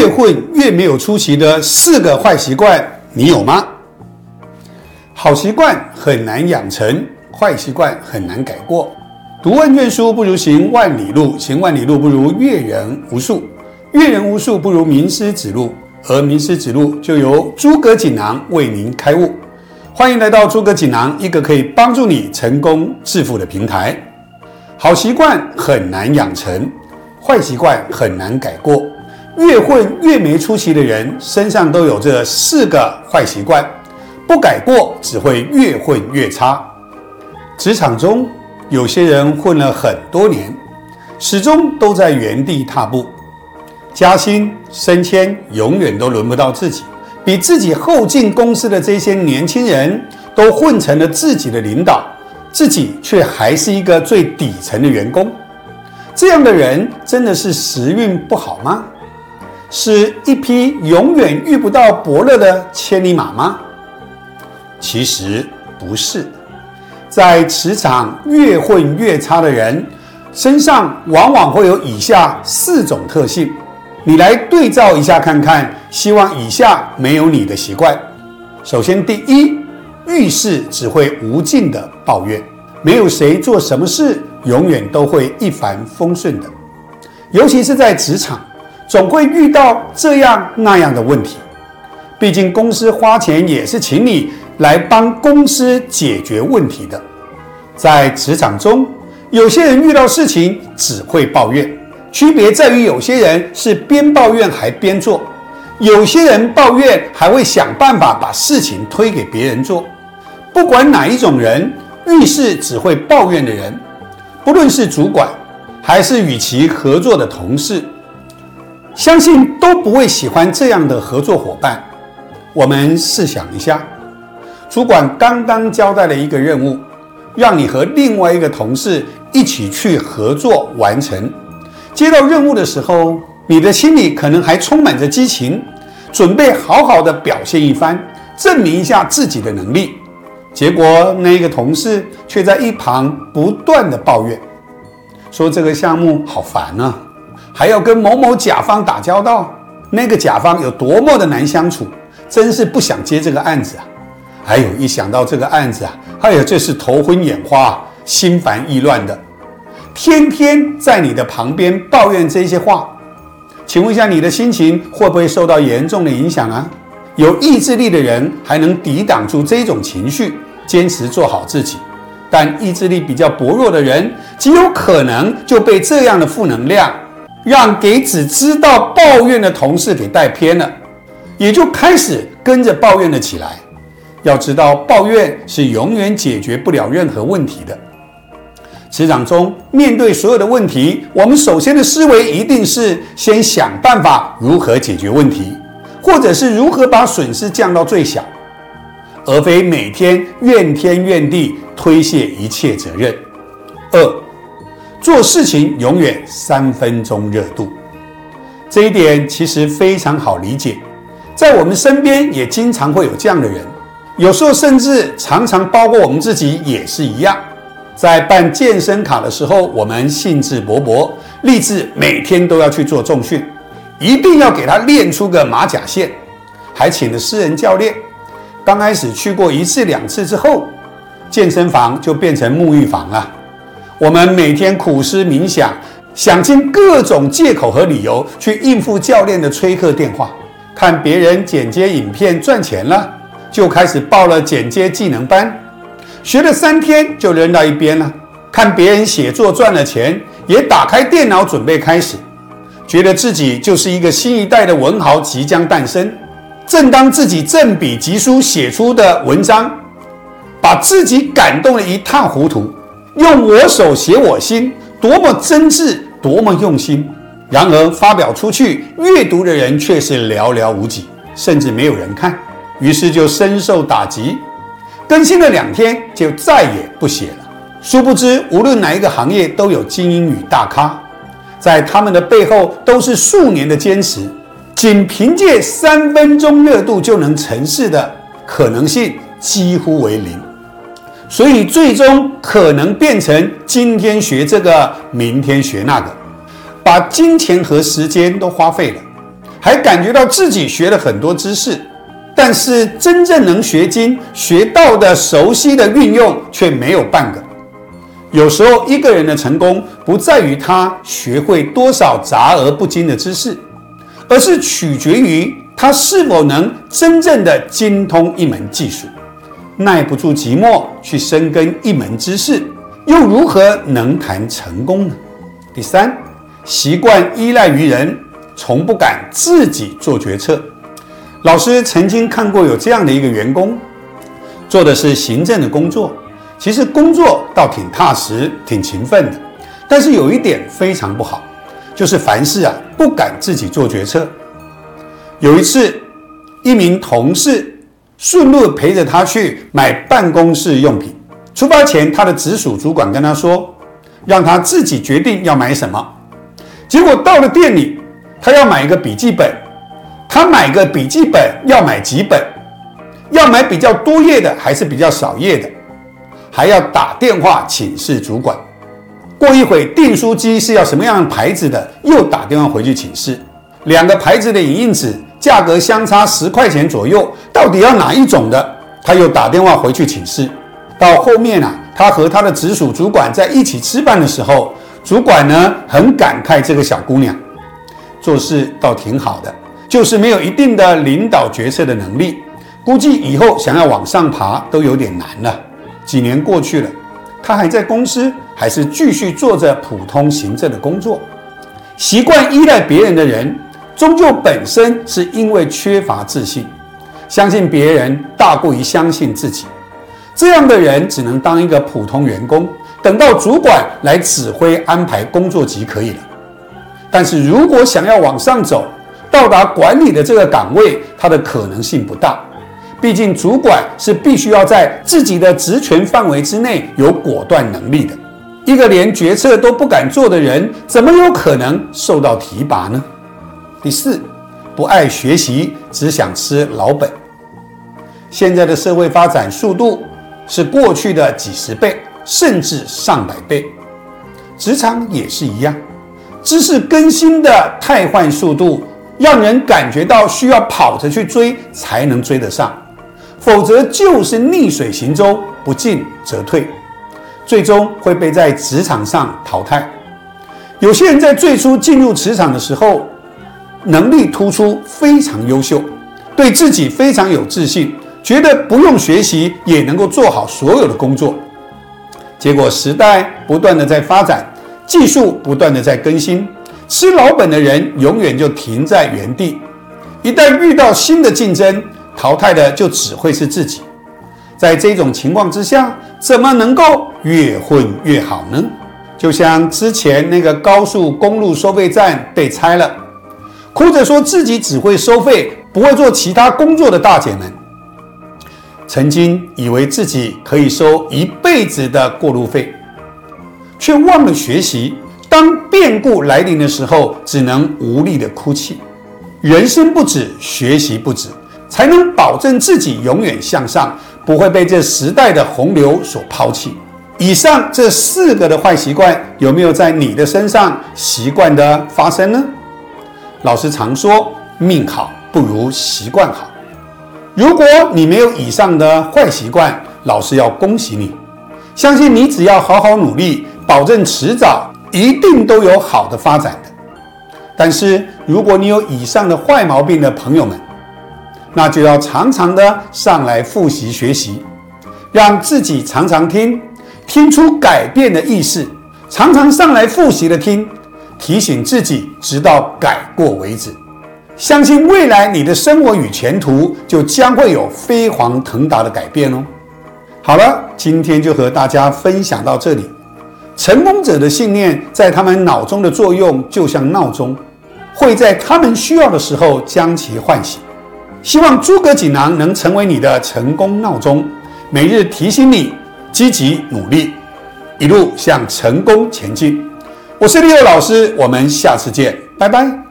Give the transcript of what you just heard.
越混越没有出息的四个坏习惯，你有吗？好习惯很难养成，坏习惯很难改过。读万卷书不如行万里路，行万里路不如阅人无数，阅人无数不如名师指路，而名师指路就由诸葛锦囊为您开悟。欢迎来到诸葛锦囊，一个可以帮助你成功致富的平台。好习惯很难养成，坏习惯很难改过。越混越没出息的人身上都有这四个坏习惯，不改过只会越混越差。职场中。有些人混了很多年，始终都在原地踏步，加薪升迁永远都轮不到自己。比自己后进公司的这些年轻人，都混成了自己的领导，自己却还是一个最底层的员工。这样的人真的是时运不好吗？是一匹永远遇不到伯乐的千里马吗？其实不是。在磁场越混越差的人身上，往往会有以下四种特性，你来对照一下看看。希望以下没有你的习惯。首先，第一，遇事只会无尽的抱怨，没有谁做什么事永远都会一帆风顺的，尤其是在职场，总会遇到这样那样的问题。毕竟公司花钱也是请你。来帮公司解决问题的，在职场中，有些人遇到事情只会抱怨，区别在于有些人是边抱怨还边做，有些人抱怨还会想办法把事情推给别人做。不管哪一种人，遇事只会抱怨的人，不论是主管还是与其合作的同事，相信都不会喜欢这样的合作伙伴。我们试想一下。主管刚刚交代了一个任务，让你和另外一个同事一起去合作完成。接到任务的时候，你的心里可能还充满着激情，准备好好的表现一番，证明一下自己的能力。结果那个同事却在一旁不断的抱怨，说这个项目好烦啊，还要跟某某甲方打交道，那个甲方有多么的难相处，真是不想接这个案子啊。还有一想到这个案子啊，哎呀，这是头昏眼花、心烦意乱的，天天在你的旁边抱怨这些话，请问一下，你的心情会不会受到严重的影响啊？有意志力的人还能抵挡住这种情绪，坚持做好自己；但意志力比较薄弱的人，极有可能就被这样的负能量，让给只知道抱怨的同事给带偏了，也就开始跟着抱怨了起来。要知道，抱怨是永远解决不了任何问题的。职场中，面对所有的问题，我们首先的思维一定是先想办法如何解决问题，或者是如何把损失降到最小，而非每天怨天怨地推卸一切责任。二，做事情永远三分钟热度，这一点其实非常好理解，在我们身边也经常会有这样的人。有时候甚至常常包括我们自己也是一样，在办健身卡的时候，我们兴致勃勃，立志每天都要去做重训，一定要给他练出个马甲线，还请了私人教练。刚开始去过一次两次之后，健身房就变成沐浴房了。我们每天苦思冥想，想尽各种借口和理由去应付教练的催课电话，看别人剪接影片赚钱了。就开始报了剪接技能班，学了三天就扔到一边了。看别人写作赚了钱，也打开电脑准备开始，觉得自己就是一个新一代的文豪即将诞生。正当自己振笔疾书写出的文章，把自己感动得一塌糊涂，用我手写我心，多么真挚，多么用心。然而发表出去，阅读的人却是寥寥无几，甚至没有人看。于是就深受打击，更新了两天就再也不写了。殊不知，无论哪一个行业都有精英与大咖，在他们的背后都是数年的坚持。仅凭借三分钟热度就能成事的可能性几乎为零，所以最终可能变成今天学这个，明天学那个，把金钱和时间都花费了。还感觉到自己学了很多知识，但是真正能学精、学到的、熟悉的运用却没有半个。有时候，一个人的成功不在于他学会多少杂而不精的知识，而是取决于他是否能真正的精通一门技术，耐不住寂寞去深耕一门知识，又如何能谈成功呢？第三，习惯依赖于人，从不敢自己做决策。老师曾经看过有这样的一个员工，做的是行政的工作。其实工作倒挺踏实、挺勤奋的，但是有一点非常不好，就是凡事啊不敢自己做决策。有一次，一名同事顺路陪着他去买办公室用品，出发前，他的直属主管跟他说，让他自己决定要买什么。结果到了店里，他要买一个笔记本，他买个笔记本要买几本？要买比较多页的还是比较少页的？还要打电话请示主管，过一会订书机是要什么样牌子的，又打电话回去请示。两个牌子的影印纸价格相差十块钱左右，到底要哪一种的？他又打电话回去请示。到后面啊，他和他的直属主管在一起吃饭的时候，主管呢很感慨这个小姑娘做事倒挺好的，就是没有一定的领导决策的能力，估计以后想要往上爬都有点难了。几年过去了，他还在公司，还是继续做着普通行政的工作。习惯依赖别人的人，终究本身是因为缺乏自信，相信别人大过于相信自己。这样的人只能当一个普通员工，等到主管来指挥安排工作即可以了。但是如果想要往上走，到达管理的这个岗位，他的可能性不大。毕竟，主管是必须要在自己的职权范围之内有果断能力的。一个连决策都不敢做的人，怎么有可能受到提拔呢？第四，不爱学习，只想吃老本。现在的社会发展速度是过去的几十倍，甚至上百倍。职场也是一样，知识更新的太换速度，让人感觉到需要跑着去追才能追得上。否则就是逆水行舟，不进则退，最终会被在职场上淘汰。有些人在最初进入职场的时候，能力突出，非常优秀，对自己非常有自信，觉得不用学习也能够做好所有的工作。结果时代不断的在发展，技术不断的在更新，吃老本的人永远就停在原地。一旦遇到新的竞争，淘汰的就只会是自己，在这种情况之下，怎么能够越混越好呢？就像之前那个高速公路收费站被拆了，哭着说自己只会收费，不会做其他工作的大姐们，曾经以为自己可以收一辈子的过路费，却忘了学习。当变故来临的时候，只能无力的哭泣。人生不止，学习不止。才能保证自己永远向上，不会被这时代的洪流所抛弃。以上这四个的坏习惯，有没有在你的身上习惯的发生呢？老师常说，命好不如习惯好。如果你没有以上的坏习惯，老师要恭喜你，相信你只要好好努力，保证迟早一定都有好的发展的。但是如果你有以上的坏毛病的朋友们，那就要常常的上来复习学习，让自己常常听，听出改变的意识，常常上来复习的听，提醒自己，直到改过为止。相信未来你的生活与前途就将会有飞黄腾达的改变哦。好了，今天就和大家分享到这里。成功者的信念在他们脑中的作用就像闹钟，会在他们需要的时候将其唤醒。希望诸葛锦囊能成为你的成功闹钟，每日提醒你积极努力，一路向成功前进。我是利友老师，我们下次见，拜拜。